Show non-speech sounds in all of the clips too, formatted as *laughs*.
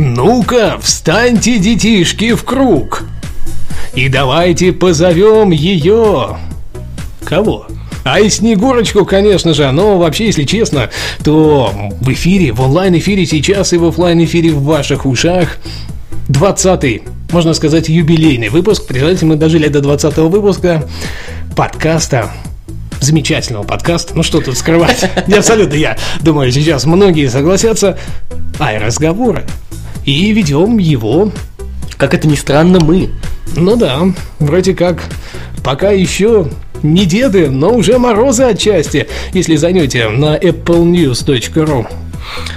Ну-ка, встаньте, детишки, в круг. И давайте позовем ее. Кого? А и Снегурочку, конечно же, но вообще, если честно, то в эфире, в онлайн-эфире сейчас и в офлайн эфире в ваших ушах 20-й, можно сказать, юбилейный выпуск. Представляете, мы дожили до 20-го выпуска подкаста замечательного подкаста. Ну что тут скрывать? Не абсолютно я думаю, сейчас многие согласятся. Ай, разговоры. И ведем его Как это ни странно, мы. ну да, вроде как пока еще не деды, но уже морозы отчасти, если зайдете на applenews.ru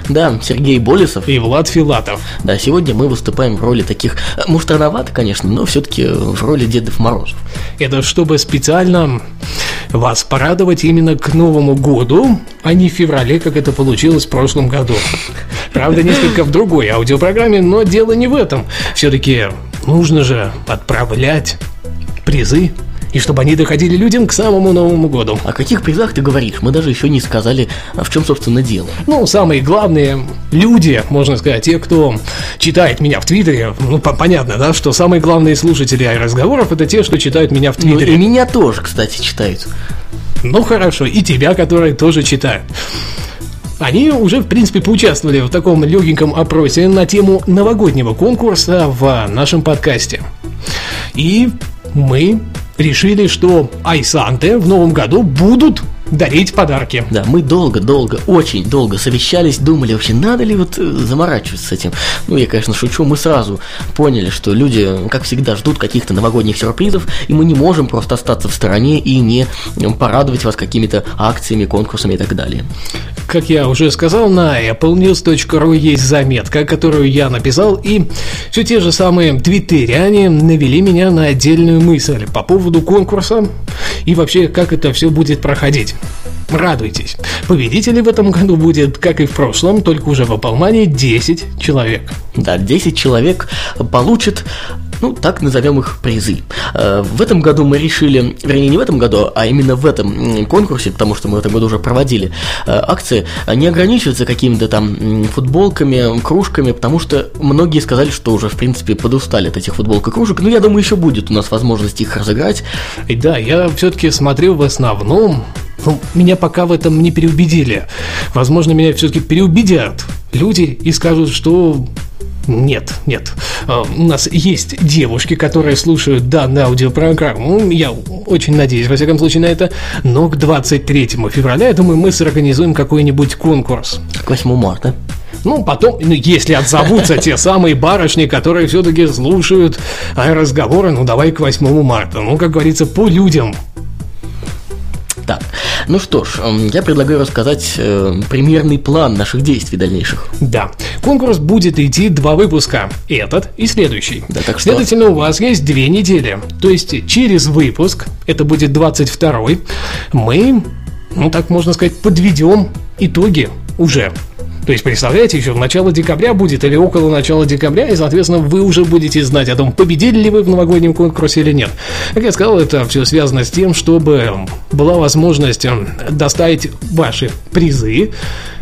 Да, Сергей Болесов. и Влад Филатов. Да, сегодня мы выступаем в роли таких, э, может, рановато, конечно, но все-таки в роли Дедов Морозов. Это чтобы специально вас порадовать именно к Новому году, а не в феврале, как это получилось в прошлом году. Правда, несколько в другой аудиопрограмме, но дело не в этом. Все-таки нужно же отправлять призы, и чтобы они доходили людям к самому Новому году. О каких призах ты говоришь? Мы даже еще не сказали, а в чем, собственно, дело. Ну, самые главные люди, можно сказать, те, кто читает меня в Твиттере, ну, по- понятно, да, что самые главные слушатели разговоров это те, что читают меня в Ну, и Твиттере. меня тоже, кстати, читают. Ну, хорошо, и тебя, которые тоже читают. Они уже, в принципе, поучаствовали в таком легеньком опросе на тему новогоднего конкурса в нашем подкасте. И мы решили, что Айсанте в новом году будут дарить подарки. Да, мы долго-долго, очень долго совещались, думали вообще, надо ли вот э, заморачиваться с этим. Ну, я, конечно, шучу, мы сразу поняли, что люди, как всегда, ждут каких-то новогодних сюрпризов, и мы не можем просто остаться в стороне и не порадовать вас какими-то акциями, конкурсами и так далее. Как я уже сказал, на applenews.ru есть заметка, которую я написал, и все те же самые твиттеряне навели меня на отдельную мысль по поводу конкурса и вообще, как это все будет проходить. Радуйтесь. Победителей в этом году будет, как и в прошлом, только уже в Апалмане 10 человек. Да, 10 человек получат, ну, так назовем их призы. Э, В этом году мы решили, вернее, не в этом году, а именно в этом конкурсе, потому что мы в этом году уже проводили э, акции, э, не ограничиваться какими-то там футболками, кружками, потому что многие сказали, что уже, в принципе, подустали от этих футболок и кружек. Но я думаю, еще будет у нас возможность их разыграть. И да, я все-таки смотрю в основном, ну, меня пока в этом не переубедили. Возможно, меня все-таки переубедят люди и скажут, что нет, нет. А, У нас есть девушки, которые слушают данную аудиопрограмму. Я очень надеюсь, во всяком случае, на это. Но к 23 февраля, я думаю, мы сорганизуем какой-нибудь конкурс. К 8 марта. Ну, потом, ну, если отзовутся те самые барышни, которые все-таки слушают а, разговоры, ну, давай к 8 марта. Ну, как говорится, по людям. Так, ну что ж, я предлагаю рассказать э, примерный план наших действий дальнейших. Да, конкурс будет идти два выпуска, этот и следующий. Да, так что- Следовательно, у вас есть две недели. То есть через выпуск, это будет 22 мы, ну так можно сказать, подведем итоги уже. То есть, представляете, еще в начало декабря будет или около начала декабря, и, соответственно, вы уже будете знать о том, победили ли вы в новогоднем конкурсе или нет. Как я сказал, это все связано с тем, чтобы была возможность э, доставить ваши призы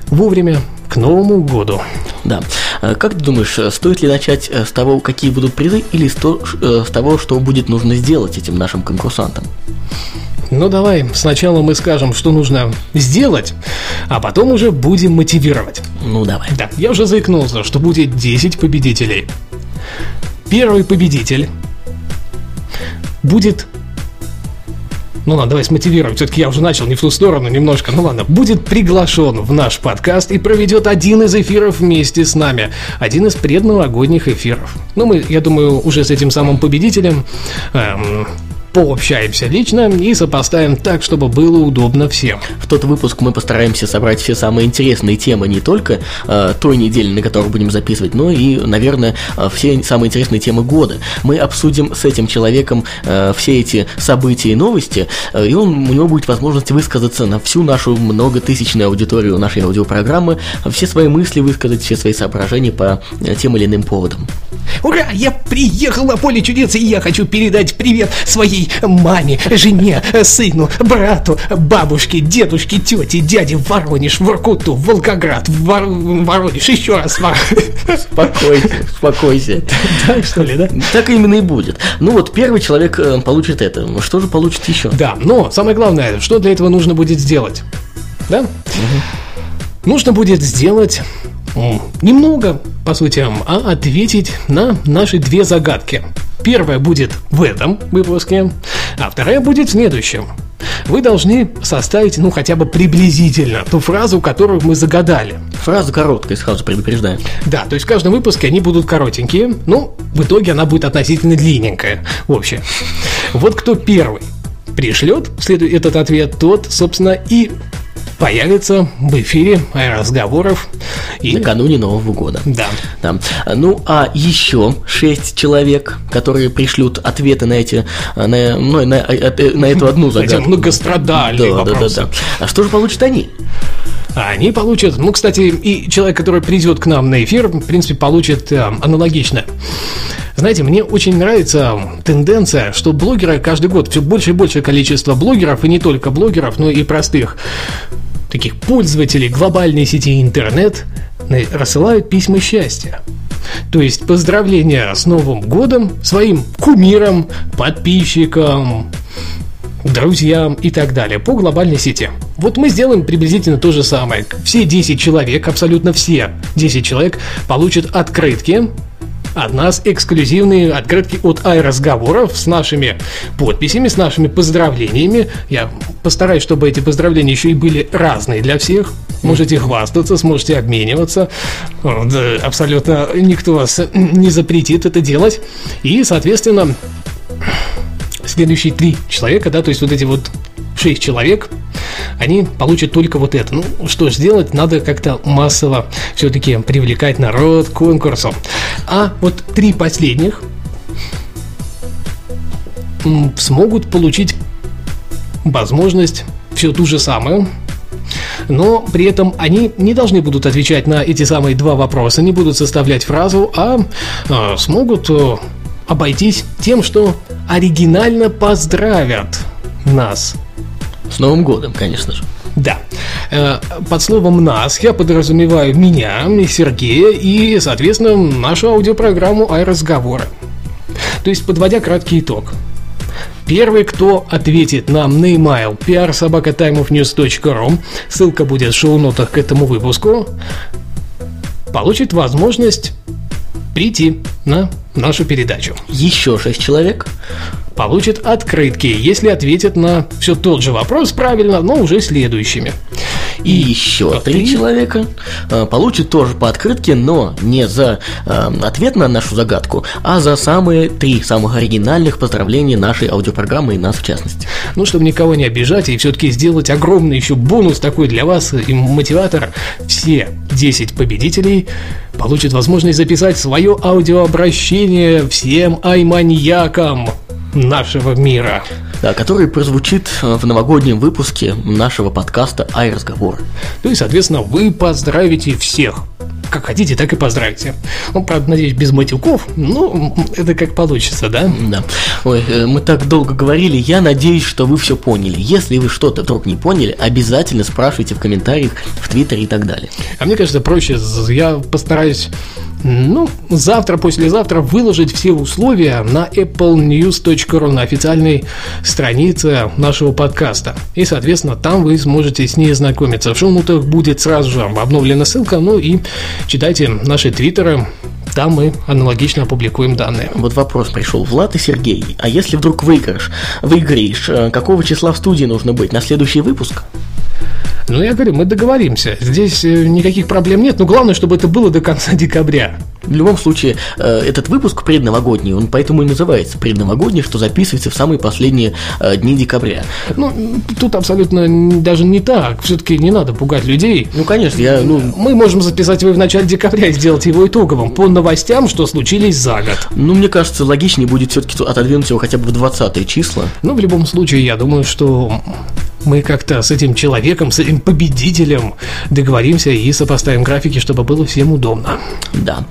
вовремя к Новому году. Да. Э, Как ты думаешь, э, стоит ли начать э, с того, какие будут призы, или э, с того, что будет нужно сделать этим нашим конкурсантам? Ну давай, сначала мы скажем, что нужно сделать, а потом уже будем мотивировать. Ну, давай. Да, я уже заикнулся, что будет 10 победителей. Первый победитель будет... Ну ладно, давай смотивируем. Все-таки я уже начал не в ту сторону немножко. Ну ладно. Будет приглашен в наш подкаст и проведет один из эфиров вместе с нами. Один из предновогодних эфиров. Ну, мы, я думаю, уже с этим самым победителем эм, пообщаемся лично и сопоставим так, чтобы было удобно всем. В тот выпуск мы постараемся собрать все самые интересные темы не только э, той недели, на которую будем записывать, но и, наверное, э, все самые интересные темы года. Мы обсудим с этим человеком э, все эти события и новости, э, и он, у него будет возможность высказаться на всю нашу многотысячную аудиторию нашей аудиопрограммы, все свои мысли высказать, все свои соображения по э, тем или иным поводам. Ура! Я приехал на поле чудес, и я хочу передать привет своей маме, жене, сыну, брату, бабушке, дедушке, тете, дяде в Воронеж, в Воркуту, в Волгоград, в Вор... Воронеж, еще раз в Спокойся, успокойся. Так что ли, да? Так именно и будет. Ну вот первый человек э, получит это. Что же получит еще? Да, но самое главное, что для этого нужно будет сделать? Да? Нужно будет сделать немного, по сути, а ответить на наши две загадки. Первая будет в этом выпуске, а вторая будет в следующем. Вы должны составить, ну, хотя бы приблизительно ту фразу, которую мы загадали. Фраза короткая, сразу предупреждаю. Да, то есть в каждом выпуске они будут коротенькие, ну, в итоге она будет относительно длинненькая, общая. Вот кто первый пришлет этот ответ, тот, собственно, и появится в эфире разговоров. И... Накануне Нового года. Да. Да. Ну, а еще шесть человек, которые пришлют ответы на эти, на, ну, на, на, эту одну Эти загадку. многострадальные да, да, да, вопросы. да. А что же получат они? Они получат, ну, кстати, и человек, который придет к нам на эфир, в принципе, получит э, аналогично. Знаете, мне очень нравится тенденция, что блогеры каждый год, все больше и большее количество блогеров, и не только блогеров, но и простых таких пользователей глобальной сети интернет рассылают письма счастья. То есть поздравления с Новым годом своим кумирам, подписчикам, друзьям и так далее по глобальной сети. Вот мы сделаем приблизительно то же самое. Все 10 человек, абсолютно все 10 человек получат открытки от нас эксклюзивные открытки от iRazговоров с нашими подписями, с нашими поздравлениями. Я постараюсь, чтобы эти поздравления еще и были разные для всех. Можете хвастаться, сможете обмениваться. Э, Абсолютно никто вас не запретит это делать. И, соответственно, следующие три человека, да, то есть вот эти вот шесть человек, они получат только вот это. Ну, что ж сделать, надо как-то массово все-таки привлекать народ к конкурсу. А вот три последних смогут получить возможность все ту же самую, но при этом они не должны будут отвечать на эти самые два вопроса, не будут составлять фразу, а, а, смогут э, обойтись тем, что оригинально поздравят нас. С Новым годом, конечно же. Да. Э, Под словом «нас» я подразумеваю меня, Сергея и, соответственно, нашу аудиопрограмму «Айразговоры». То есть, подводя краткий итог. Первый, кто ответит нам на email prsobakatimeofnews.ru, ссылка будет в шоу-нотах к этому выпуску, получит возможность прийти на нашу передачу. Еще шесть человек. Получит открытки, если ответят на все тот же вопрос правильно, но уже следующими. И еще три три. человека э, получат тоже по открытке, но не за э, ответ на нашу загадку, а за самые три самых оригинальных поздравления нашей аудиопрограммы и нас в частности. Ну, чтобы никого не обижать и все-таки сделать огромный еще бонус такой для вас и мотиватор, все 10 победителей получат возможность записать свое аудиообращение всем айманьякам нашего мира. Да, который прозвучит э, в новогоднем выпуске нашего подкаста «Ай-разговор». Ну и, соответственно, вы поздравите всех. Как хотите, так и поздравите. Ну, правда, надеюсь, без матюков. Ну, это как получится, да? Да. Ой, э, мы так долго говорили, я надеюсь, что вы все поняли. Если вы что-то вдруг не поняли, обязательно спрашивайте в комментариях, в Твиттере и так далее. А мне кажется, проще, я постараюсь, ну, завтра, послезавтра выложить все условия на applenews.ru, на официальной странице нашего подкаста. И, соответственно, там вы сможете с ней ознакомиться. В шоу-нотах будет сразу же обновлена ссылка, ну и читайте наши твиттеры, там мы аналогично опубликуем данные. Вот вопрос пришел. Влад и Сергей, а если вдруг выиграешь, выиграешь, э, какого числа в студии нужно быть на следующий выпуск? Ну, я говорю, мы договоримся. Здесь э, никаких проблем нет, но главное, чтобы это было до конца декабря. В любом случае, э, этот выпуск предновогодний, он поэтому и называется предновогодний, что записывается в самые последние э, дни декабря. Ну, тут абсолютно даже не так. Все-таки не надо пугать людей. Ну, конечно, я, ну, Мы можем записать его в начале декабря и сделать его итоговым по новостям, что случились за год. ну, мне кажется, логичнее будет все-таки отодвинуть его хотя бы в 20 числа. Ну, в любом случае, я думаю, что мы как-то с этим человеком, с этим победителем договоримся и сопоставим графики, чтобы было всем удобно. Да.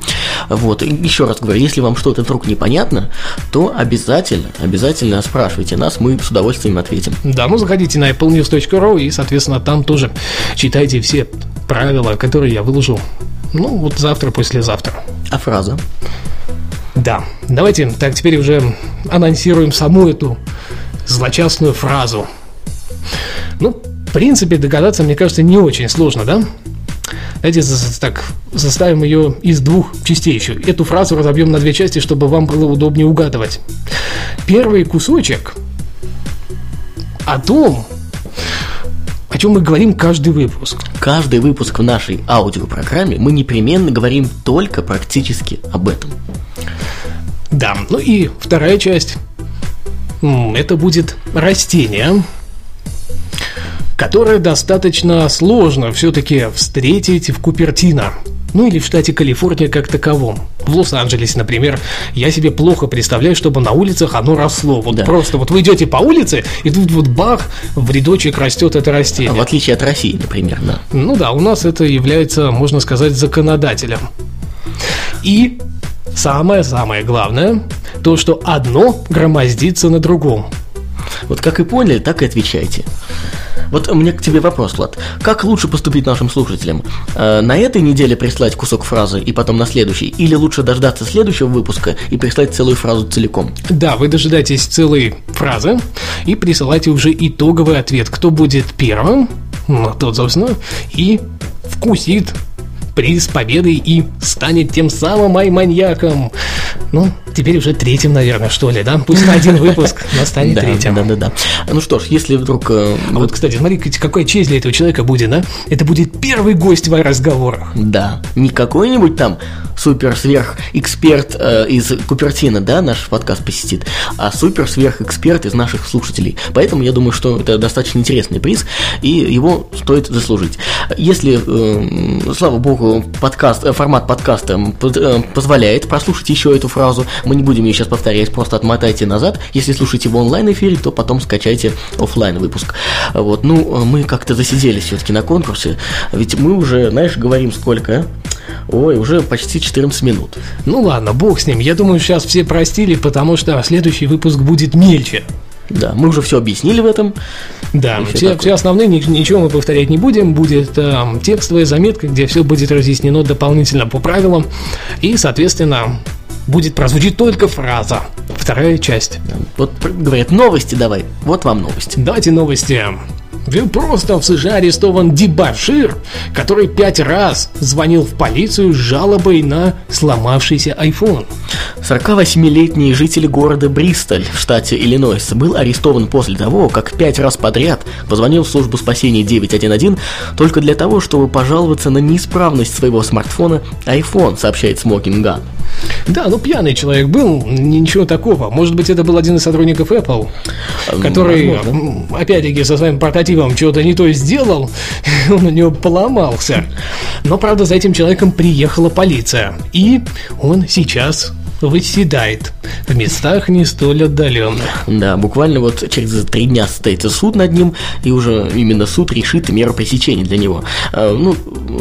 Вот, еще раз говорю, если вам что-то вдруг непонятно, то обязательно, обязательно спрашивайте нас, мы с удовольствием ответим. Да, ну заходите на applenews.ru и, соответственно, там тоже читайте все правила, которые я выложу. Ну, вот завтра, послезавтра. А фраза? Да, давайте так теперь уже анонсируем саму эту злочастную фразу. Ну, в принципе, догадаться, мне кажется, не очень сложно, да? Давайте так заставим ее из двух частей еще. Эту фразу разобьем на две части, чтобы вам было удобнее угадывать. Первый кусочек о том, о чем мы говорим каждый выпуск. Каждый выпуск в нашей аудиопрограмме мы непременно говорим только практически об этом. Да, ну и вторая часть. Это будет растение, которое достаточно сложно все-таки встретить в Купертино. Ну или в штате Калифорния как таковом. В Лос-Анджелесе, например, я себе плохо представляю, чтобы на улицах оно росло. Вот Да. просто вот вы идете по улице, и тут вот бах, в рядочек растет это растение. А В отличие от России, например, да. Ну да, у нас это является, можно сказать, законодателем. И самое-самое главное, то, что одно громоздится на другом. Вот как и поняли, так и отвечайте. Вот у меня к тебе вопрос, Влад. Как лучше поступить нашим слушателям? Э, на этой неделе прислать кусок фразы и потом на следующий? Или лучше дождаться следующего выпуска и прислать целую фразу целиком? Да, вы дожидаетесь целой фразы и присылайте уже итоговый ответ. Кто будет первым, ну, тот, собственно, и вкусит приз победы и станет тем самым ай-маньяком. Ну, теперь уже третьим, наверное, что ли, да? Пусть на один выпуск, но станет Да, третьим. да, да, да. Ну что ж, если вдруг... э, А вот, кстати, смотри, какая честь для этого человека будет, да? Это будет первый гость в разговорах. Да, не какой-нибудь там супер-сверх-эксперт э, из Купертина, да, наш подкаст посетит, а супер-сверх-эксперт из наших слушателей. Поэтому я думаю, что это достаточно интересный приз, и его стоит заслужить. Если, э, слава богу, подкаст, э, формат подкаста э, позволяет прослушать еще эту фразу, мы не будем ее сейчас повторять, просто отмотайте назад. Если слушаете в онлайн-эфире, то потом скачайте офлайн выпуск. Вот, ну, э, мы как-то засиделись все-таки на конкурсе, ведь мы уже, знаешь, говорим сколько, а? Ой, уже почти 14 минут. Ну ладно, бог с ним. Я думаю, сейчас все простили, потому что следующий выпуск будет мельче. Да, мы уже все объяснили в этом. Да, все, такое. все основные, ни- ничего мы повторять не будем. Будет эм, текстовая заметка, где все будет разъяснено дополнительно по правилам. И, соответственно, будет прозвучить только фраза. Вторая часть. Вот говорят, новости давай. Вот вам новости. Давайте новости. Вы Просто в США арестован дебашир, который пять раз звонил в полицию с жалобой на сломавшийся iPhone. 48-летний житель города Бристоль в штате Иллинойс был арестован после того, как пять раз подряд позвонил в службу спасения 911 только для того, чтобы пожаловаться на неисправность своего смартфона iPhone, сообщает Smoking Gun. Да, ну пьяный человек был, ничего такого. Может быть, это был один из сотрудников Apple, который, возможно. опять-таки, со своим портативом что-то не то сделал, *laughs* он у него поломался. Но, правда, за этим человеком приехала полиция, и он сейчас выседает в местах не столь отдаленных. Да, буквально вот через три дня состоится суд над ним, и уже именно суд решит меру пресечения для него. Э, Ну,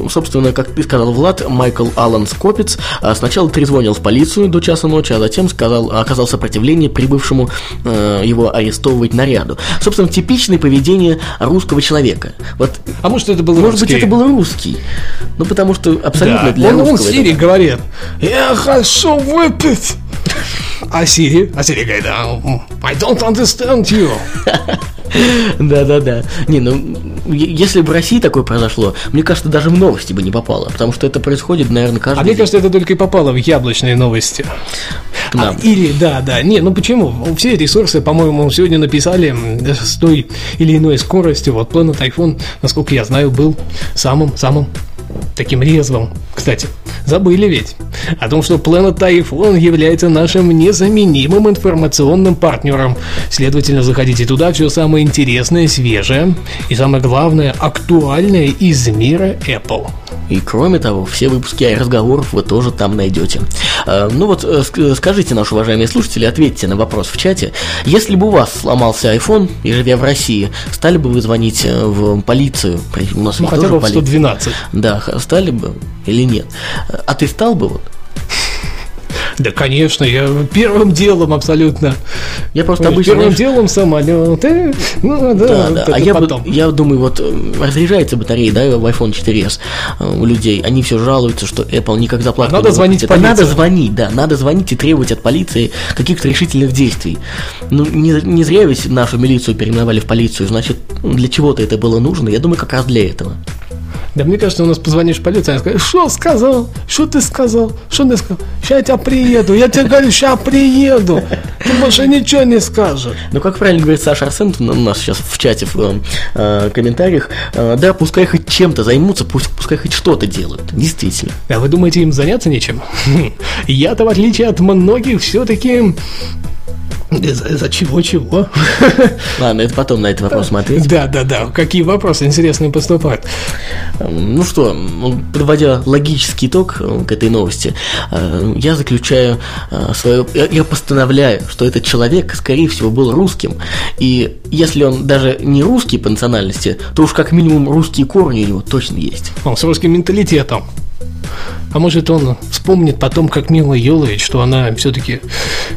собственно, как ты сказал, Влад, Майкл Аллан Скопец э, сначала трезвонил в полицию до часа ночи, а затем сказал, оказал сопротивление прибывшему э, его арестовывать наряду. Собственно, типичное поведение русского человека. Вот, А может, это был может быть, русский? это был русский. Ну, потому что абсолютно Да, для он, он русского. Сири это- говорит, я хочу выпить. А Сири? А Сири говорит, «А, I don't understand you. Да-да-да. Не, ну, если бы в России такое произошло, мне кажется, даже в новости бы не попало, потому что это происходит, наверное, каждый А мне день. кажется, это только и попало в яблочные новости. Нам. А, или, да, да, не, ну почему? Все ресурсы, по-моему, сегодня написали м, с той или иной скоростью. Вот Planet iPhone, насколько я знаю, был самым-самым таким резвым. Кстати, Забыли ведь о том, что Planet iPhone является нашим незаменимым информационным партнером. Следовательно, заходите туда, все самое интересное, свежее и самое главное, актуальное из мира Apple. И кроме того, все выпуски разговоров вы тоже там найдете. Э, ну вот, э, скажите, наши уважаемые слушатели, ответьте на вопрос в чате. Если бы у вас сломался iPhone, и живя в России, стали бы вы звонить э, в полицию? У нас ну, хотя бы в 112. Да, стали бы или нет? А ты стал бы вот? Да, конечно, я первым делом абсолютно. Я просто обычно... Первым делом самолеты, ну да, да, да. а я, потом. я думаю, вот э, разряжается батарея, да, в iPhone 4s э, у людей, они все жалуются, что Apple никак заплатит. Надо звонить это Надо звонить, да, надо звонить и требовать от полиции каких-то решительных действий. Ну, не, не зря ведь нашу милицию переименовали в полицию, значит, для чего-то это было нужно, я думаю, как раз для этого. Да мне кажется, у нас позвонишь в полицию, они скажут, что сказал, что ты сказал, что ты сказал, сейчас я тебя приеду, я тебе говорю, сейчас приеду, ты больше ничего не скажешь. Ну, как правильно говорит Саша Арсентов у нас сейчас в чате, в э, комментариях, э, да, пускай хоть чем-то займутся, пусть, пускай хоть что-то делают, действительно. А вы думаете, им заняться нечем? *laughs* Я-то, в отличие от многих, все-таки за, за чего-чего? *laughs* Ладно, это потом на этот вопрос ответим. Да, да, да. Какие вопросы интересные поступают? Ну что, подводя логический итог э, к этой новости, э, я заключаю э, свое... Я постановляю, что этот человек, скорее всего, был русским. И если он даже не русский по национальности, то уж как минимум русские корни у него точно есть. Он с русским менталитетом. А может он вспомнит потом, как Мила Йолович, что она все-таки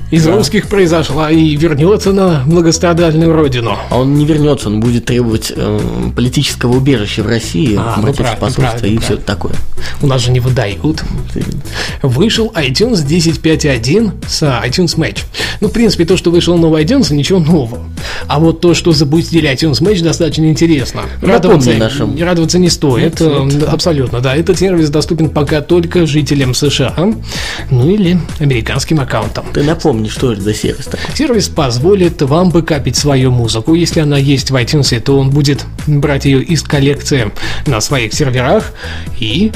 из да. русских произошла и вернется на многострадальную родину. А он не вернется, он будет требовать э, политического убежища в России, а, ну, посольства и все такое. У нас же не выдают. Вышел iTunes 10.5.1 с iTunes Match. Ну, в принципе, то, что вышел новый iTunes, ничего нового. А вот то, что запустили iTunes Match, достаточно интересно. Радоваться, нашим... радоваться не стоит. Нет, нет. Абсолютно, да. Этот сервис доступен пока только жителям США, ну или американским аккаунтам. Ты напомни, что это за сервис такой? Сервис позволит вам бэкапить свою музыку. Если она есть в iTunes, то он будет брать ее из коллекции на своих серверах и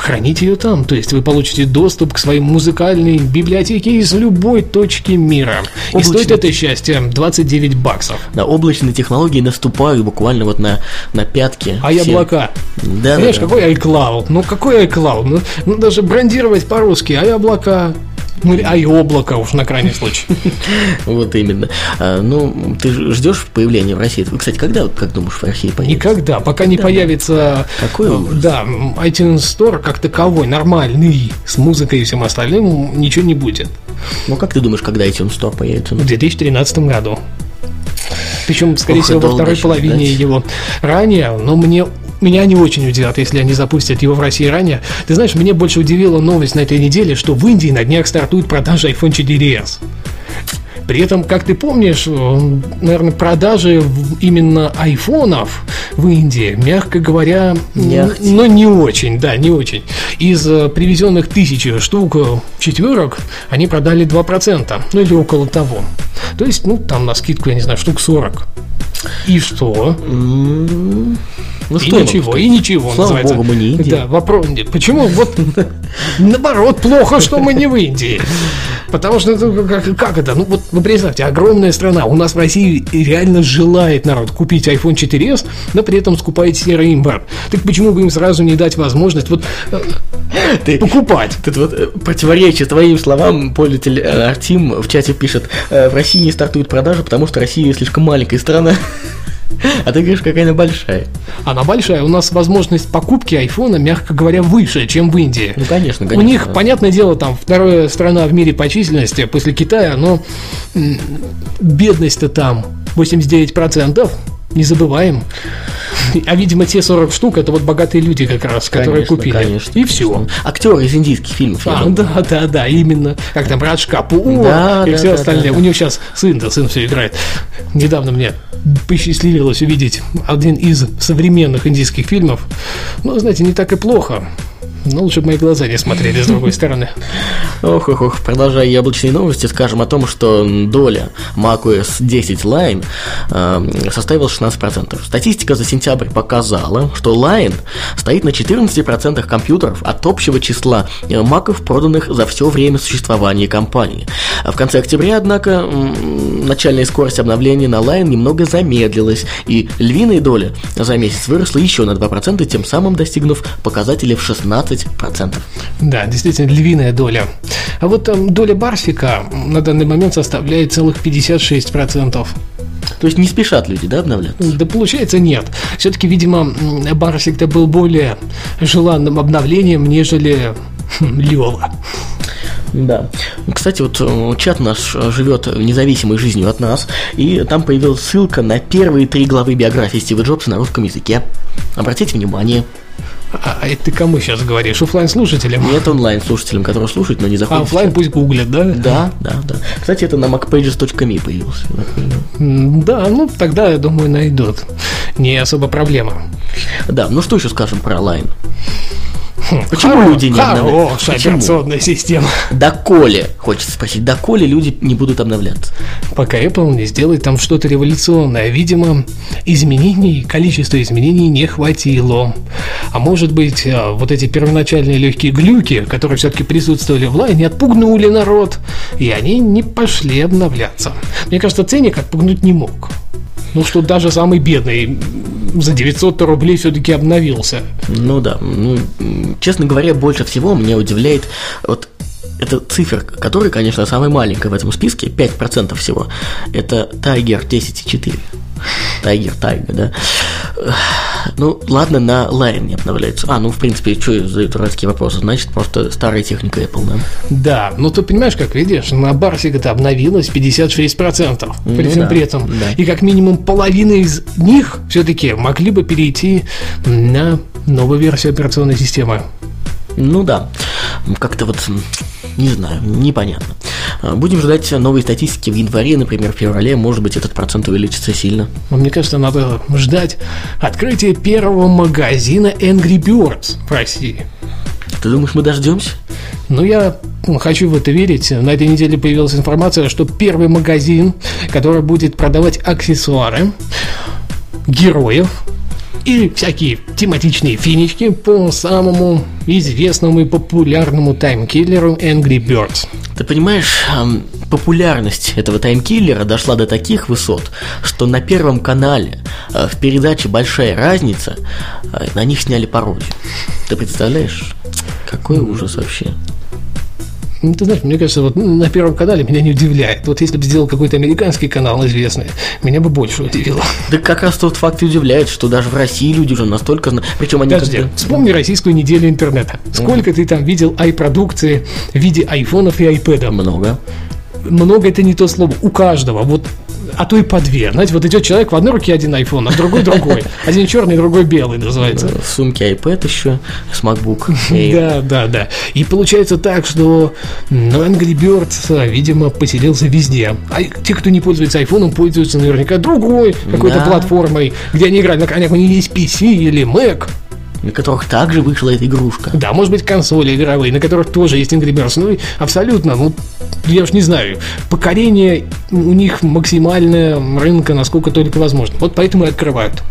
хранить ее там. То есть вы получите доступ к своей музыкальной библиотеке из любой точки мира. Облачный... И стоит это счастье 29 баксов. Да, облачные технологии наступают буквально вот на, на пятки. А все. облака. Да, Понимаешь, да, да. какой iCloud? Ну какой iCloud? Ну, ну даже брендировать по-русски, а облака. Ну, а и облако уж на крайний случай. *laughs* Вот именно. А, ну, ты ждешь появления в России? Кстати, когда, как думаешь, в России появится? Никогда, пока не появится... Какой э, Да, iTunes Store как таковой, нормальный, с музыкой и всем остальным, ничего не будет. Ну, как ты думаешь, когда iTunes Store появится? В 2013 году. Причем, скорее Ох, всего, во второй половине ждать. его ранее, но мне меня не очень удивят, если они запустят его в России ранее. Ты знаешь, мне больше удивила новость на этой неделе, что в Индии на днях стартует продажа iPhone 4s. При этом, как ты помнишь, наверное, продажи именно айфонов в Индии, мягко говоря, но ну, не очень, да, не очень. Из э, привезенных тысячи штук э, четверок они продали 2%, ну или около того. То есть, ну, там на скидку, я не знаю, штук 40. И что? Ну и что ничего, и ничего. Слава называется. богу, мы не Индия. Да, вопрос. Почему? Вот наоборот, плохо, что мы не в Индии. Потому что ну, как, как это? Ну вот вы представьте, огромная страна. У нас в России реально желает народ купить iPhone 4s, но при этом скупает серый импорт. Так почему бы им сразу не дать возможность вот э, ты, покупать? Тут вот э, противоречие твоим словам, пользователь э, Артим в чате пишет, в России не стартует продажи, потому что Россия слишком маленькая страна. *laughs* А ты говоришь, какая она большая. Она большая. У нас возможность покупки айфона, мягко говоря, выше, чем в Индии. Ну, конечно, конечно. У них, понятное дело, там вторая страна в мире по численности после Китая, но бедность-то там 89%. Не забываем. *laughs* А, видимо, те 40 штук это вот богатые люди как раз, которые конечно, купили. Конечно. И все. Актеры из индийских фильмов. А, да, да, да, именно. Как там Радж Капур да, и да, все да, остальные. Да, да. У него сейчас сын, да, сын все играет. Недавно мне посчастливилось увидеть один из современных индийских фильмов. Ну, знаете, не так и плохо. Ну, лучше бы мои глаза не смотрели с другой *laughs* стороны. Ох, ох, ох, продолжая яблочные новости, скажем о том, что доля macOS 10 Line э, составила 16%. Статистика за сентябрь показала, что Line стоит на 14% компьютеров от общего числа э, маков, проданных за все время существования компании. В конце октября, однако, начальная скорость обновления на Line немного замедлилась, и львиная доля за месяц выросла еще на 2%, тем самым достигнув показателя в 16%. Да, действительно, львиная доля. А вот там доля Барсика на данный момент составляет целых 56%. То есть не спешат люди, да, обновляться? Да получается нет. Все-таки, видимо, Барсик-то был более желанным обновлением, нежели Лева. Да. Кстати, вот э, чат наш живет независимой жизнью от нас, и там появилась ссылка на первые три главы биографии Стива Джобса на русском языке. Обратите внимание. А, а это ты кому сейчас говоришь? Оффлайн слушателям? Нет, онлайн слушателям, которые слушают, но не заходят. А офлайн пусть гуглят, да? Да, да, да. Кстати, это на macpages.me появился. Да, ну тогда, я думаю, найдут. Не особо проблема. Да, ну что еще скажем про Почему Хоро, люди не обновляются? Хорошая операционная система. Доколе, хочется спросить, доколе люди не будут обновляться? Пока Apple не сделает там что-то революционное. Видимо, изменений, количество изменений не хватило. А может быть, а, вот эти первоначальные легкие глюки, которые все-таки присутствовали в лайне, отпугнули народ, и они не пошли обновляться. Мне кажется, ценник отпугнуть не мог. Ну, что даже самый бедный за 900 рублей все-таки обновился. Ну да. Ну, честно говоря, больше всего меня удивляет вот эта цифра, которая, конечно, самая маленькая в этом списке, 5% всего, это Tiger 10.4. Тайгер, Тайга, да. Ну, ладно, на Lion не обновляется. А, ну, в принципе, что за дурацкие вопросы? Значит, просто старая техника Apple, да? Да, ну ты понимаешь, как видишь, на Барсик это обновилось 56% ну, при всем да, при этом. Да. И как минимум половина из них все-таки могли бы перейти на новую версию операционной системы. Ну да, как-то вот, не знаю, непонятно. Будем ждать новой статистики в январе, например, в феврале, может быть, этот процент увеличится сильно. Мне кажется, надо ждать открытия первого магазина Angry Birds в России. Ты думаешь, мы дождемся? Ну, я хочу в это верить. На этой неделе появилась информация, что первый магазин, который будет продавать аксессуары, героев, и всякие тематичные финички по самому известному и популярному таймкиллеру Angry Birds. Ты понимаешь, популярность этого таймкиллера дошла до таких высот, что на Первом канале э, в передаче «Большая разница» э, на них сняли пародию. Ты представляешь? Какой ужас вообще. Ну, ты знаешь, мне кажется, вот на Первом канале меня не удивляет. Вот если бы сделал какой-то американский канал известный, меня бы больше удивило. Да как раз тот факт удивляет, что даже в России люди уже настолько... Причем они... Подожди, как вспомни российскую неделю интернета. Сколько mm. ты там видел ай-продукции в виде айфонов и айпэдов? Много много это не то слово. У каждого. Вот а то и по две. Знаете, вот идет человек, в одной руке один iPhone, а в другой другой. *laughs* Один черный, другой белый называется. В сумке iPad еще, с MacBook. Да, да, да. И получается так, что ну, Angry Birds, видимо, поселился везде. А те, кто не пользуется iPhone, пользуются наверняка другой какой-то платформой, где они играют на конях, у них есть PC или Mac на которых также вышла эта игрушка. Да, может быть, консоли игровые, на которых тоже есть Angry Birds. Ну, абсолютно, ну, я уж не знаю, покорение у них максимальное рынка, насколько только возможно. Вот поэтому и открывают.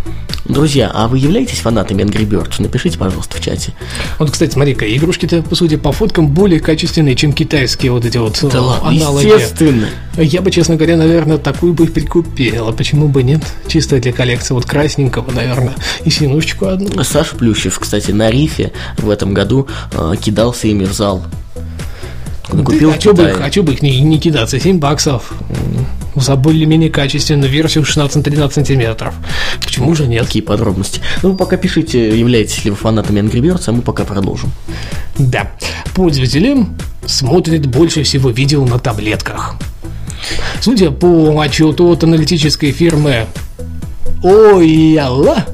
Друзья, а вы являетесь фанатами Angry Birds? Напишите, пожалуйста, в чате. Вот, кстати, смотри-ка, игрушки-то, по сути, по фоткам более качественные, чем китайские вот эти вот да ладно, аналоги. Естественно. Я бы, честно говоря, наверное, такую бы прикупил. А почему бы нет? Чисто для коллекции вот красненького, наверное, и синушечку одну. Саша Плющев, кстати, на рифе в этом году э, кидался ими в зал. Он купил а что бы, а бы их не, не кидаться? 7 баксов. За более-менее качественную версию 16-13 сантиметров. Почему же нет? Какие подробности? Ну, пока пишите, являетесь ли вы фанатами Angry Birds, а мы пока продолжим. Да. Пользователи смотрят больше всего видео на таблетках. Судя по отчету от аналитической фирмы Ой, Алла,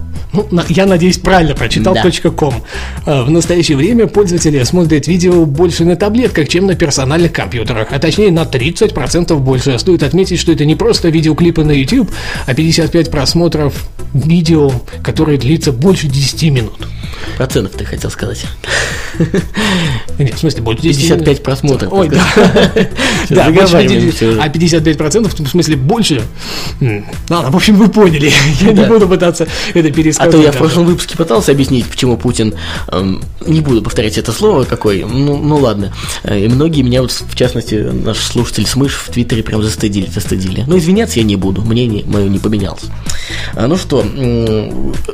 ну, я надеюсь, правильно прочитал да. .com. Э, в настоящее время пользователи смотрят видео больше на таблетках, чем на персональных компьютерах, а точнее на 30% больше. Стоит отметить, что это не просто видеоклипы на YouTube, а 55 просмотров видео, которое длится больше 10 минут. Процентов ты хотел сказать. Нет, в смысле, больше 55 просмотров. Ой, да. *laughs* Да, больше Заговариваемся 50, уже. а 55 процентов, в смысле, больше. Ладно, в общем, вы поняли. *laughs* Я не буду пытаться это А пересказать. то я в прошлом выпуске пытался объяснить, почему Путин, эм, не буду повторять это слово, какой, ну, ну ладно. Э, И многие меня, вот, в частности, наш слушатель Смыш в Твиттере прям застыдили, застыдили. Но извиняться я не буду, мнение мое не поменялось. А, ну что,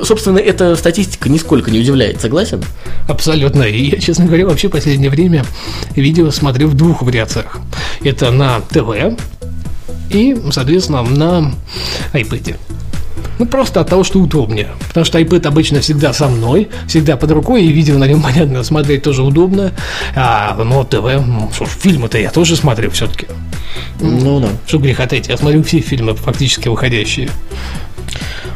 собственно, эта статистика нисколько не удивляет, согласен? Абсолютно. И я, честно говоря, вообще в последнее время видео смотрю в двух вариациях. Это на ТВ и, соответственно, на iPad. Ну, просто от того, что удобнее. Потому что iPad обычно всегда со мной, всегда под рукой, и видео на нем, *laughs* понятно, смотреть тоже удобно. А, но ТВ, ну, что ж, фильмы-то я тоже смотрю все-таки. Ну да. Что греха таить, я смотрю все фильмы фактически выходящие.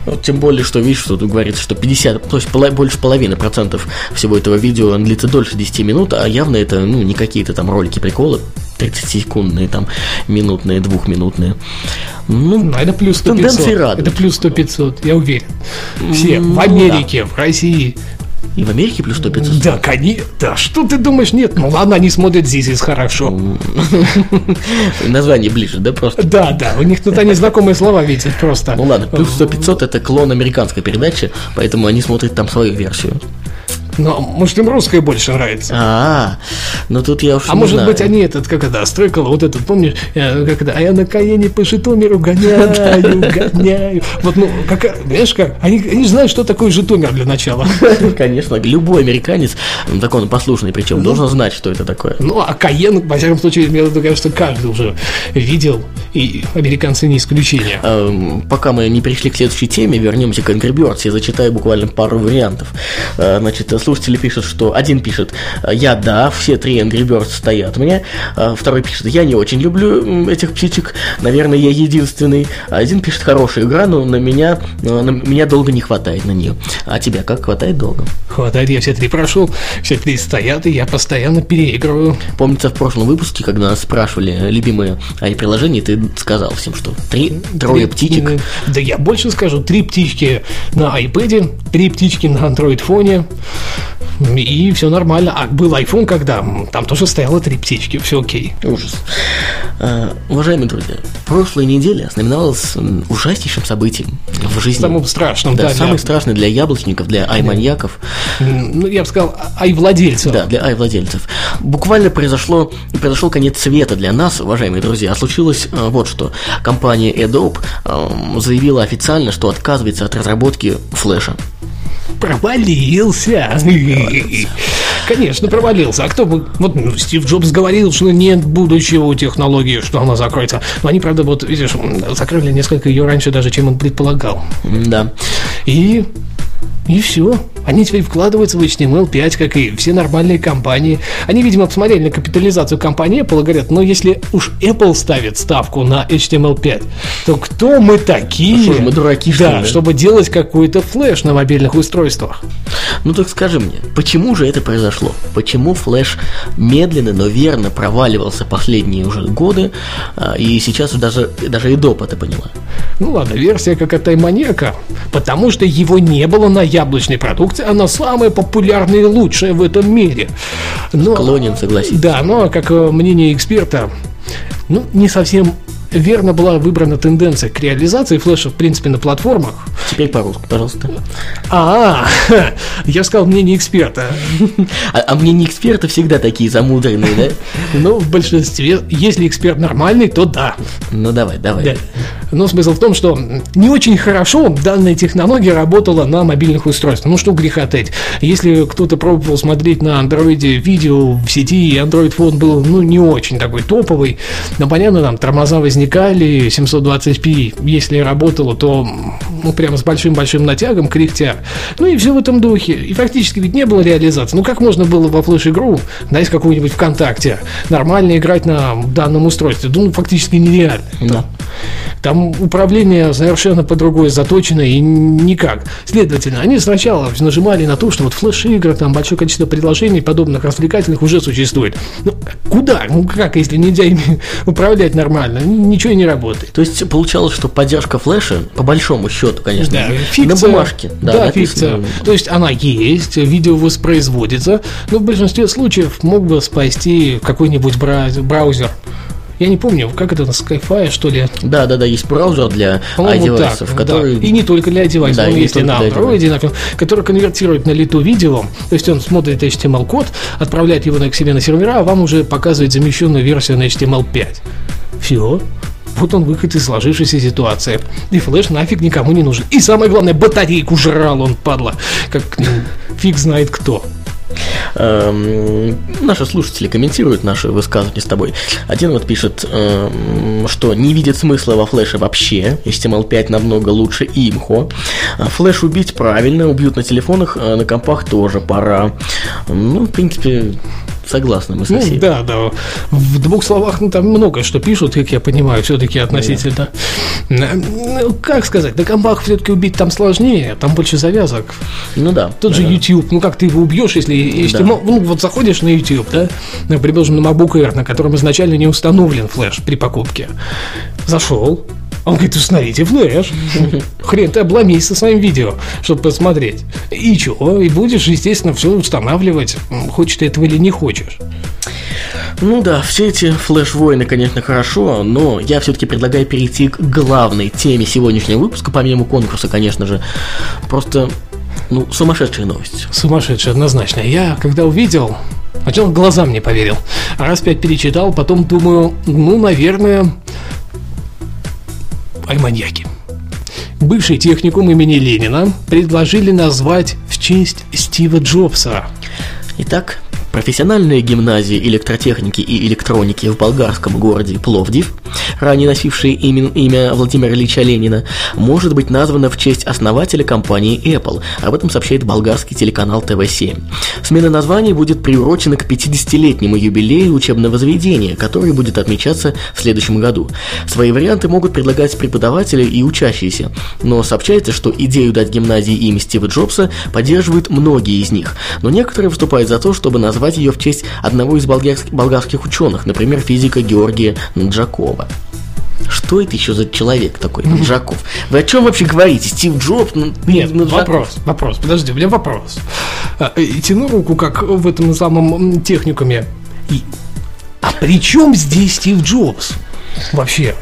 Вот тем более, что видишь, что тут говорится, что 50, то есть пола- больше половины процентов всего этого видео длится дольше 10 минут, а явно это, ну, не какие-то там ролики, приколы, 30-секундные, там, минутные, двухминутные. Ну, Ну, это плюс 100 Тенденции 500. радуют. Это плюс 100 500, я уверен. Все, Ну, в Америке, в России, и в Америке плюс 100 500. Да, конечно. Да, что ты думаешь? Нет, ну ладно, они смотрят из хорошо. *laughs* Название ближе, да, просто? Да, да, у них тут они знакомые слова видят просто. Ну ладно, плюс 100 500 это клон американской передачи, поэтому они смотрят там свою версию. Но, может, им русская больше нравится. А, ну тут я уж А не может знаю. быть, они этот, как это, стрекало, вот этот, помнишь, э, как это, а я на Каене по Житомиру гоняю, гоняю. Вот, ну, как, знаешь как, они, они знают, что такое Житомир для начала. *laughs* Конечно, любой американец, м, законопослушный причем, должен знать, что это такое. Ну, а Каен, во всяком случае, виду, кажется, каждый уже видел, и американцы не исключение. Эм, Пока мы не перешли к следующей теме, вернемся к Angry Birds. Я зачитаю буквально пару вариантов. Э, Значит, слушатели пишут, что один пишет, я да, все три Angry Birds стоят меня. Э, Второй пишет, я не очень люблю этих птичек, наверное, я единственный. А Один пишет, хорошая игра, но на меня, э, на меня долго не хватает на нее. А тебя как хватает долго? Хватает, я все три прошел, все три стоят, и я постоянно переигрываю. Помнится, в прошлом выпуске, когда нас спрашивали любимые приложения, ты сказал всем, что три, трое Три- птичек. Да я больше скажу, три птички на iPad, три птички на Android фоне, и все нормально. А был iPhone когда, там тоже стояло три птички, все окей. Ужас. Э, уважаемые друзья, прошлая неделя знаменовалась м, ужаснейшим событием в жизни. Самым страшным, да, да, для- самый страшный для яблочников, для ай-маньяков, Ну, я бы сказал, ай-владельцев. да, для ай-владельцев. Буквально произошло, произошел конец света для нас, уважаемые друзья. А случилось э, вот что. Компания Adobe э, заявила официально, что отказывается от разработки флеша. Провалился. Конечно, провалился. А кто бы... Вот ну, Стив Джобс говорил, что нет будущего у технологии, что она закроется. Но они, правда, вот, видишь, закрыли несколько ее раньше даже, чем он предполагал. Да. И... И все. Они теперь вкладываются в HTML5, как и все нормальные компании. Они, видимо, посмотрели на капитализацию компании Apple и говорят, ну если уж Apple ставит ставку на HTML5, то кто мы такие? Ну что ж, мы дураки, что да, ли, да? чтобы делать какой-то флеш на мобильных устройствах. Ну так скажи мне, почему же это произошло? Почему флеш медленно, но верно проваливался последние уже годы, а, и сейчас даже, даже и доп это поняла? Ну ладно, версия как от Тайманека, потому что его не было на яблочной продукции, она самая популярная и лучшая в этом мире. Но, Склонен согласиться. Да, но, как э, мнение эксперта, ну, не совсем верно была выбрана тенденция к реализации флеша, в принципе, на платформах. Теперь по-русски, пожалуйста. А, *laughs* я сказал мнение эксперта. А, а мнения эксперта всегда такие замудренные, да? *laughs* Но в большинстве, если эксперт нормальный, то да. Ну давай, давай. Да. Но смысл в том, что не очень хорошо данная технология работала на мобильных устройствах. Ну что греха таить. Если кто-то пробовал смотреть на андроиде видео в сети, и Android фон был ну, не очень такой топовый, но понятно, там тормоза возникали, 720p, если работало, то ну, прямо с большим-большим натягом, кряхтя. Ну и все в этом духе. И фактически ведь не было реализации. Ну как можно было во флеш-игру, да, из какую-нибудь ВКонтакте, нормально играть на данном устройстве? Ну, фактически нереально. Да. Там управление совершенно по другой заточено и никак. Следовательно, они сначала нажимали на то, что вот флеш-игры, там большое количество предложений подобных развлекательных уже существует. Ну, куда? Ну, как, если нельзя ими *laughs* управлять нормально? Ничего не работает. То есть получалось, что поддержка флеша, по большому счету, конечно, Да, на фикция. бумажке. Да, написано. фикция. То есть она есть, видео воспроизводится, но в большинстве случаев мог бы спасти какой-нибудь бра- браузер. Я не помню, как это на Skyfi, что ли? Да, да, да, есть браузер для iDevice, да. который... И не только для iDevice, Да, он есть и на Android, например, который конвертирует на лету видео, то есть он смотрит HTML-код, отправляет его на- к себе на сервера, а вам уже показывает замещенную версию на HTML5. Все. Вот он выход из сложившейся ситуации. И флеш нафиг никому не нужен. И самое главное, батарейку жрал он, падла. Как м, фиг знает кто. Эм, наши слушатели комментируют наши высказывания с тобой. Один вот пишет, эм, что не видит смысла во флеше вообще. HTML5 намного лучше имхо. Флеш убить правильно, убьют на телефонах, а на компах тоже пора. Ну, в принципе, согласны мы со Ну, всеми. да, да. В двух словах, ну, там много что пишут, как я понимаю, все-таки относительно. Ну, как сказать, на компах все-таки убить там сложнее, там больше завязок. Ну да. Тот же да. YouTube, ну как ты его убьешь, если, если Да. мо- ну, вот заходишь на YouTube, да, ну, предположим, на MacBook Air, на котором изначально не установлен флеш при покупке. Зашел, он говорит, установите флеш. Хрен ты обломись со своим видео, чтобы посмотреть. И чего? И будешь, естественно, все устанавливать, хочешь ты этого или не хочешь. Ну да, все эти флеш-войны, конечно, хорошо, но я все-таки предлагаю перейти к главной теме сегодняшнего выпуска, помимо конкурса, конечно же. Просто, ну, сумасшедшая новость. Сумасшедший, однозначно. Я, когда увидел, сначала глазам не поверил. А раз пять перечитал, потом думаю, ну, наверное, ай, маньяки. Бывший техникум имени Ленина предложили назвать в честь Стива Джобса. Итак, профессиональная гимназия электротехники и электроники в болгарском городе Пловдив, ранее носившая имя, имя Владимира Ильича Ленина, может быть названа в честь основателя компании Apple. Об этом сообщает болгарский телеканал ТВ-7. Смена названия будет приурочена к 50-летнему юбилею учебного заведения, который будет отмечаться в следующем году. Свои варианты могут предлагать преподаватели и учащиеся, но сообщается, что идею дать гимназии имя Стива Джобса поддерживают многие из них, но некоторые выступают за то, чтобы назвать ее в честь одного из болгарских, болгарских ученых, например, физика Георгия Наджакова. Что это еще за человек такой, Наджаков? Вы о чем вообще говорите? Стив Джобс? Нет, Наджаков? вопрос, вопрос, подожди, у меня вопрос. А, э, Тяну руку, как в этом самом техникуме. И- А при чем здесь Стив Джобс? Вообще.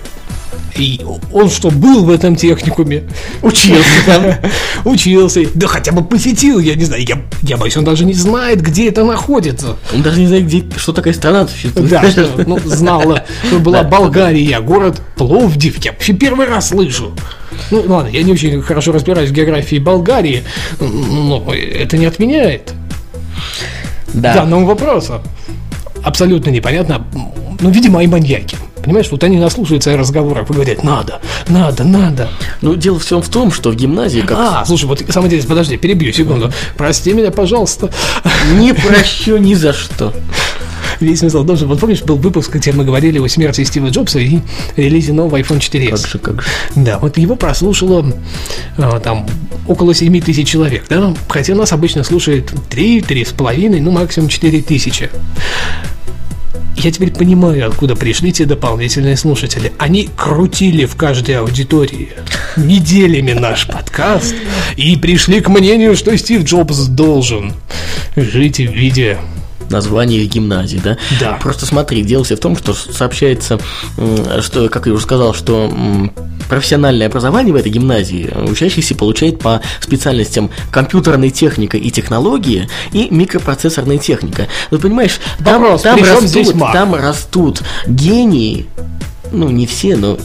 И он что, был в этом техникуме? Учился там. *laughs* Учился. Да хотя бы посетил, я не знаю. Я, я боюсь, он даже не знает, где это находится. Он даже не знает, где, что такая страна существует. Да, *laughs* что, ну, знала, что была Болгария, город Пловдив. Я вообще первый раз слышу. Ну, ладно, я не очень хорошо разбираюсь в географии Болгарии, но это не отменяет Да. данного вопроса. Абсолютно непонятно. Ну, видимо, и маньяки. Понимаешь, вот они наслушаются разговоров и говорят, надо, надо, надо. Ну, дело всем в том, что в гимназии, как А, слушай, вот самое интересное, подожди, перебью секунду. Прости меня, пожалуйста. не прощу ни за что. Весь смысл должен. Вот помнишь, был выпуск, где мы говорили о смерти Стива Джобса и релизе нового iPhone 4s. Как же, как же. Да, вот его прослушало а, там около 7 тысяч человек, да? Хотя нас обычно слушает 3, 3,5, ну максимум 4 тысячи. Я теперь понимаю, откуда пришли те дополнительные слушатели. Они крутили в каждой аудитории неделями наш подкаст и пришли к мнению, что Стив Джобс должен жить в виде Название гимназии, да? Да. Просто смотри, дело все в том, что сообщается, что, как я уже сказал, что профессиональное образование в этой гимназии учащийся получает по специальностям компьютерной техника и технологии и микропроцессорная техника. Ну, понимаешь, там, Вопрос, там, чем растут, там растут гении, ну, не все, но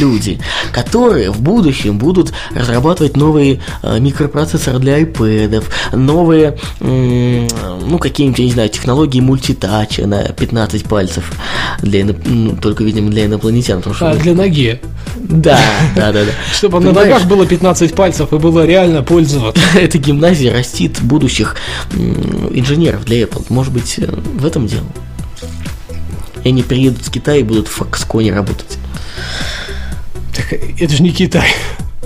люди, которые в будущем будут разрабатывать новые э, микропроцессоры для iPad, новые, ну, какие-нибудь, я не знаю, технологии мультитача на 15 пальцев, для, ну, только, видимо, для инопланетян. Потому что, а, для ноги. Да, да, да, да. *laughs* Чтобы на ногах было 15 пальцев и было реально пользоваться. *laughs* Эта гимназия растит будущих инженеров для Apple. Может быть, э, в этом дело. И они приедут с Китая и будут в Foxconn работать. Так это же не Китай.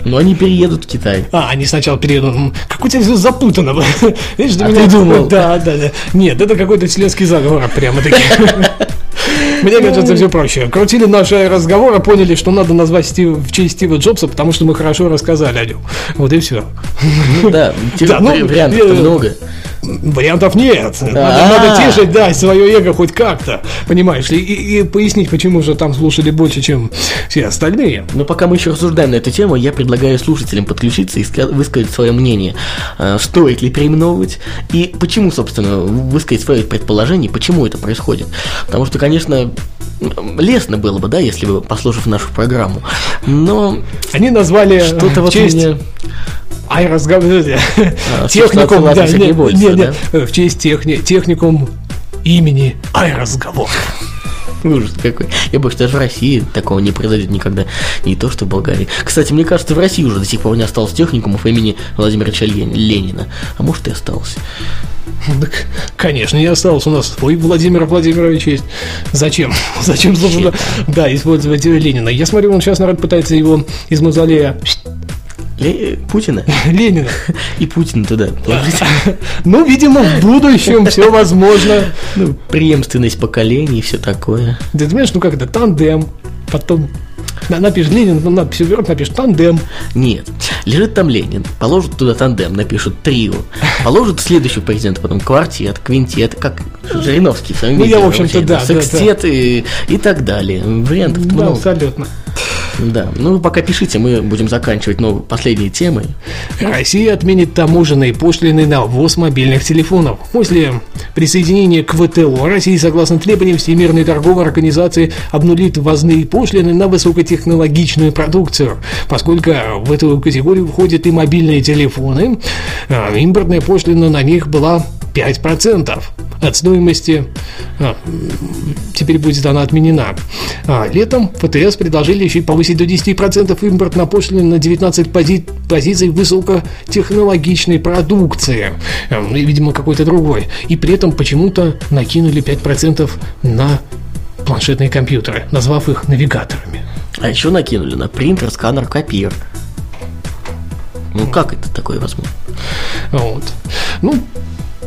Но они переедут в Китай. А, они сначала переедут. Как у тебя все запутано. *laughs* Видишь, А меня ты думал? Да, да, да. Нет, это какой-то членский заговор прямо-таки. *laughs* Мне кажется, все проще. Крутили наши разговоры, поняли, что надо назвать Стив, в честь Стива Джобса, потому что мы хорошо рассказали о нем. Вот и все. Ну да, ну, вариантов э, много. Вариантов нет. Надо, А. надо тешить, да, свое эго хоть как-то. Понимаешь? И, и пояснить, почему же там слушали больше, чем все остальные. Но пока мы еще рассуждаем на эту тему, я предлагаю слушателям подключиться и ска- высказать свое мнение. Э, Стоит ли переименовывать и почему, собственно, высказать свое предположение, почему это происходит. Потому что, конечно, м, лестно было бы, да, если бы, послушав нашу программу. Но Они назвали э, что-то в вот честь мне... Ай, разговор... А, техникум, да, не, Грибольца, не, не, да? э, в честь техни, техникум имени Ай, разговор. Ужас какой. Я боюсь, даже в России такого не произойдет никогда. Не то, что в Болгарии. Кстати, мне кажется, в России уже до сих пор не осталось техникумов имени Владимира Ильича Лен- Ленина. А может и остался. *laughs* Так, конечно, не осталось у нас свой Владимир Владимирович есть. Зачем? *laughs* Зачем, собственно, да, использовать Ленина? Я смотрю, он сейчас, народ пытается его из мавзолея Ле- Путина *laughs* Ленина. и Путина туда. Ну, видимо, в будущем все возможно. Ну, преемственность поколений и все такое. Ты понимаешь, ну как это, тандем, потом напишет Ленин, надпись уберет, напишет тандем. Нет. Лежит там Ленин, положат туда тандем, напишут трио. Положат следующего президента, потом квартет, квинтет, как Жириновский в своем Ну, я, в общем-то, да, да, Секстет и, и так далее. Вариантов Да, много. абсолютно. Да. Ну, пока пишите, мы будем заканчивать новые, последние темы. Россия отменит таможенные пошлины на ввоз мобильных телефонов. После присоединения к ВТО Россия, согласно требованиям Всемирной торговой организации, обнулит ввозные пошлины на высокотехнологичную продукцию. Поскольку в эту категорию входят и мобильные телефоны, а, импортная пошлина на них была 5% от стоимости а, теперь будет она отменена. А, летом ФТС предложили еще и повысить до 10% импорт на пошлины на 19 пози- позиций высокотехнологичной продукции. А, ну, видимо, какой-то другой. И при этом почему-то накинули 5% на планшетные компьютеры, назвав их навигаторами. А еще накинули на принтер, сканер, копир. Ну, как это такое возможно? Вот. Ну,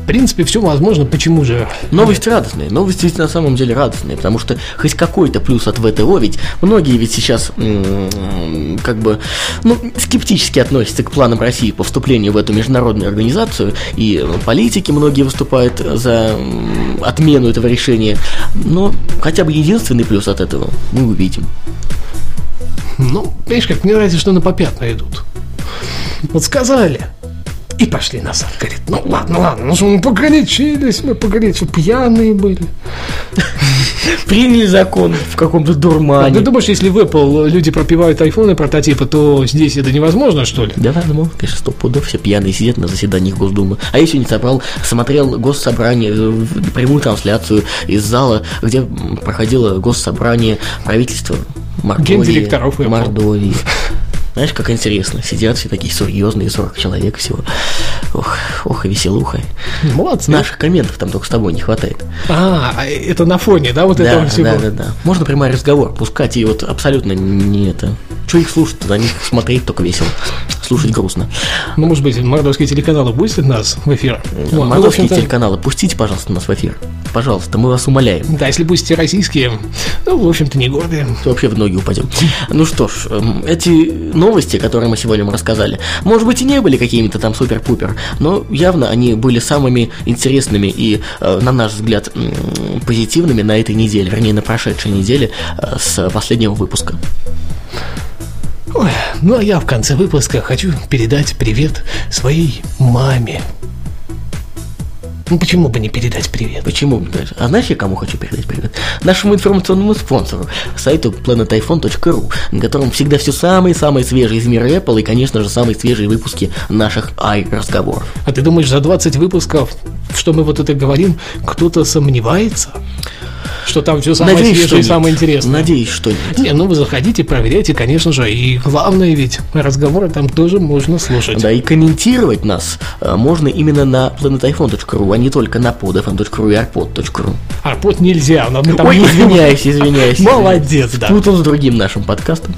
в принципе, все возможно. Почему же? Новость радостная, новость ведь на самом деле радостная, потому что хоть какой-то плюс от ВТО, ведь многие ведь сейчас как бы ну, скептически относятся к планам России по вступлению в эту международную организацию, и политики многие выступают за отмену этого решения, но хотя бы единственный плюс от этого мы увидим. Ну, понимаешь, как мне нравится, что на попятно идут. Вот сказали. И пошли назад. Говорит, ну ладно, ладно, ну что мы погорячились, мы погорячились, пьяные были. *laughs* Приняли закон в каком-то дурмане. ты думаешь, если в Apple люди пропивают айфоны прототипы, то здесь это невозможно, что ли? Да ладно, мол, конечно, сто пудов все пьяные сидят на заседаниях Госдумы. А я сегодня собрал, смотрел госсобрание, э, в- прямую трансляцию из зала, где проходило госсобрание правительства Мордовии. Гендиректоров. Мордовии. Знаешь, как интересно. Сидят все такие серьезные, 40 человек всего. Ох, ох и веселуха. Молодцы. Наших комментов там только с тобой не хватает. А, а это на фоне, да, вот Да, этого всего? да, да, да. Можно прямой разговор пускать, и вот абсолютно не это. Что их слушать, на них смотреть только весело. Слушать грустно. Ну, может быть, мордовские телеканалы пустят нас в эфир? Вот, в Мордовские телеканалы, пустите, пожалуйста, нас в эфир. Пожалуйста, мы вас умоляем. Да, если пустите российские, ну, в общем-то, не гордые. То вообще в ноги упадем. Ну что ж, эм, эти новости, которые мы сегодня вам рассказали, может быть и не были какими-то там супер-пупер, но явно они были самыми интересными и, э, на наш взгляд, позитивными на этой неделе, вернее, на прошедшей неделе э, с последнего выпуска. Ой, ну, а я в конце выпуска хочу передать привет своей маме. Ну, почему бы не передать привет? Почему? А знаешь, я кому хочу передать привет? Нашему информационному спонсору, сайту planetiphone.ru, на котором всегда все самые-самые свежие из мира Apple и, конечно же, самые свежие выпуски наших i-разговоров. А ты думаешь, за 20 выпусков, что мы вот это говорим, кто-то сомневается? Что там все самое Надеюсь, свежее и самое интересное. Надеюсь, что нет. Не, ну вы заходите, проверяйте, конечно же. И главное ведь, разговоры там тоже можно слушать. Да, и комментировать нас э, можно именно на planetiphone.ru, а не только на podfm.ru и arpod.ru. Арпот нельзя, но мы там Ой, извиняюсь, извиняюсь. Молодец, да. Путал с другим нашим подкастом.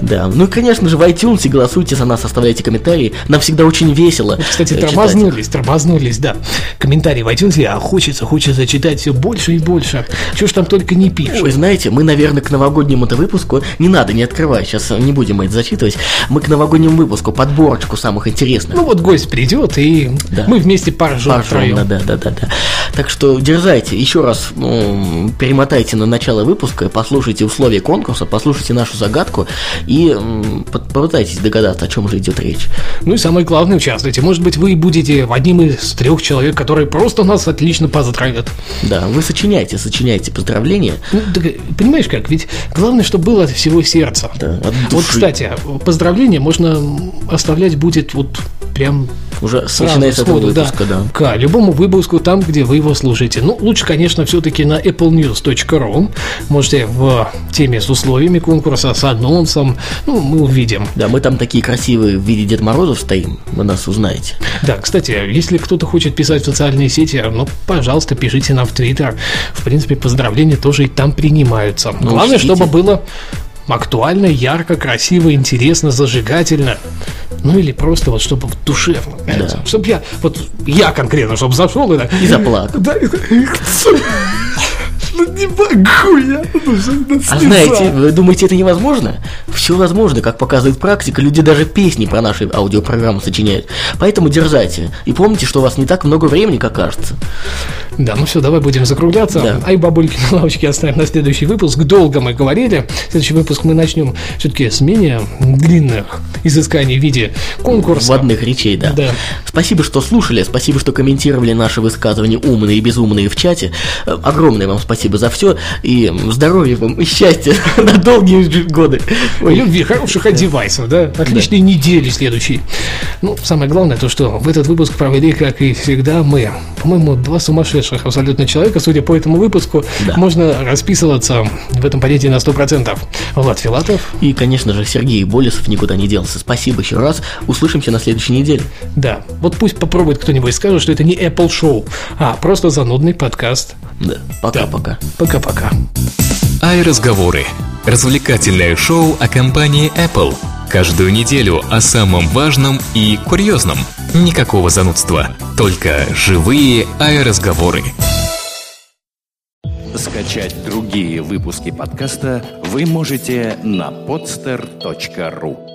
Да. Ну и, конечно же, в iTunes голосуйте за нас, оставляйте комментарии. Нам всегда очень весело. Вот, кстати, э, тормознулись, тормознулись, да. Комментарии в iTunes, а хочется, хочется читать все больше и больше. Чего ж там только не пишут. Ой, знаете, мы, наверное, к новогоднему это выпуску, не надо, не открывай, сейчас не будем это зачитывать, мы к новогоднему выпуску подборочку самых интересных. Ну вот гость придет, и Да. мы вместе поржем Поржем, втроем. да, да, да, да, да. Так что дерзайте, еще раз м, перемотайте на начало выпуска, послушайте условия конкурса, послушайте нашу загадку и м, попытайтесь догадаться, о чем же идет речь. Ну и самое главное, участвуйте. Может быть, вы будете одним из трех человек, которые просто нас отлично поздравят. Да, вы сочиняйте, сочиняйте поздравления. Ну, так, понимаешь как? Ведь главное, чтобы было от всего сердца. Да, от Вот, души. кстати, поздравления можно оставлять будет вот прям Уже сразу, начиная с этого сходу, выпуска, да. К любому выпуску там, где вы его слушаете. Ну, лучше, конечно, все-таки на applenews.ru. Можете в теме с условиями конкурса, с анонсом. Ну, мы увидим. Да, мы там такие красивые в виде Дед Морозов стоим, вы нас узнаете. Да, кстати, если кто-то хочет писать в социальные сети, ну, пожалуйста, пишите нам в Твиттер. В принципе, поздравления тоже и там принимаются. Ну, Главное, учтите. чтобы было актуально, ярко, красиво, интересно, зажигательно. Ну или просто вот чтобы душевно. Да. Чтобы я, вот я конкретно, чтобы зашел и так. И заплакал. Да, и ну не могу я. ну. А знаете, вы думаете, это невозможно? Все возможно, как показывает практика, люди даже песни про наши аудиопрограммы сочиняют. Поэтому дерзайте. И помните, что у вас не так много времени, как кажется. Да, ну все, давай будем закругляться. Да. А и бабульки на лавочке оставим на следующий выпуск. Долго мы говорили. Следующий выпуск мы начнем все-таки с менее длинных изысканий в виде конкурса. Вводных речей, да. Да. Спасибо, что слушали, спасибо, что комментировали наши высказывания умные и безумные в чате. Э, Огромное вам спасибо за все. И здоровья вам и счастья *laughs* на долгие годы. Ой, Любви, хороших девайсов, да? Отличной недели следующей. Ну, самое главное то, что в этот выпуск провели, как и всегда, мы. По-моему, два сумасшедших абсолютно человека. Судя по этому выпуску, Да. можно расписываться в этом понятии на 100%. Влад Филатов, И, конечно же, Сергей Болесов никуда не делся. Спасибо еще раз. Услышимся на следующей неделе. да. Вот пусть попробует кто-нибудь скажет, что это не Apple Show, а просто занудный подкаст. Да, пока-пока. Пока-пока. iRазговоры. Развлекательное шоу о компании Apple. Каждую неделю о самом важном и курьезном. Никакого занудства. Только живые iRазговоры. Скачать другие выпуски подкаста вы можете на podster.ru